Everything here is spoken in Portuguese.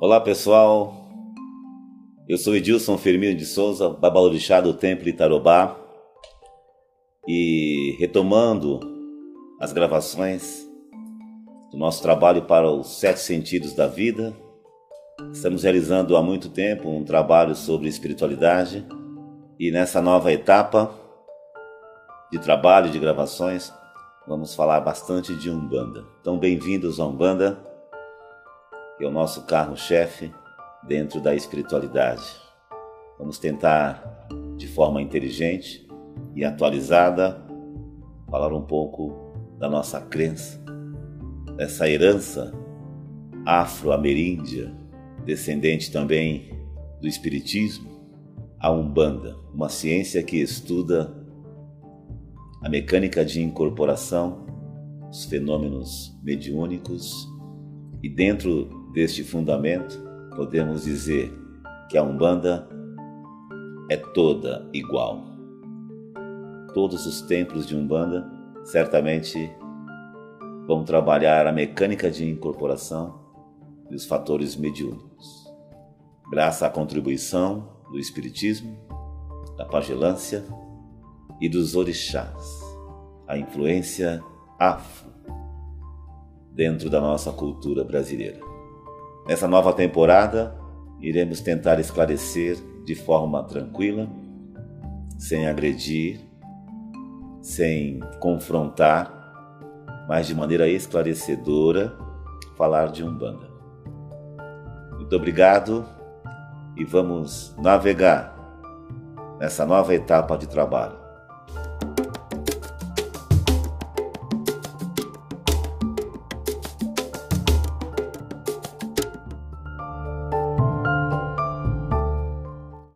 Olá pessoal, eu sou Edilson Firmino de Souza, babalorixá do Templo Itarobá. E retomando as gravações do nosso trabalho para os sete sentidos da vida, estamos realizando há muito tempo um trabalho sobre espiritualidade. E nessa nova etapa de trabalho de gravações vamos falar bastante de Umbanda. Então bem-vindos a Umbanda é o nosso carro-chefe dentro da espiritualidade. Vamos tentar, de forma inteligente e atualizada, falar um pouco da nossa crença, dessa herança afro-ameríndia, descendente também do Espiritismo, a Umbanda, uma ciência que estuda a mecânica de incorporação, os fenômenos mediúnicos e dentro deste fundamento, podemos dizer que a Umbanda é toda igual. Todos os templos de Umbanda certamente vão trabalhar a mecânica de incorporação e os fatores mediúnicos. Graças à contribuição do Espiritismo, da Pagelância e dos Orixás, a influência afro dentro da nossa cultura brasileira. Nessa nova temporada, iremos tentar esclarecer de forma tranquila, sem agredir, sem confrontar, mas de maneira esclarecedora, falar de Umbanda. Muito obrigado e vamos navegar nessa nova etapa de trabalho.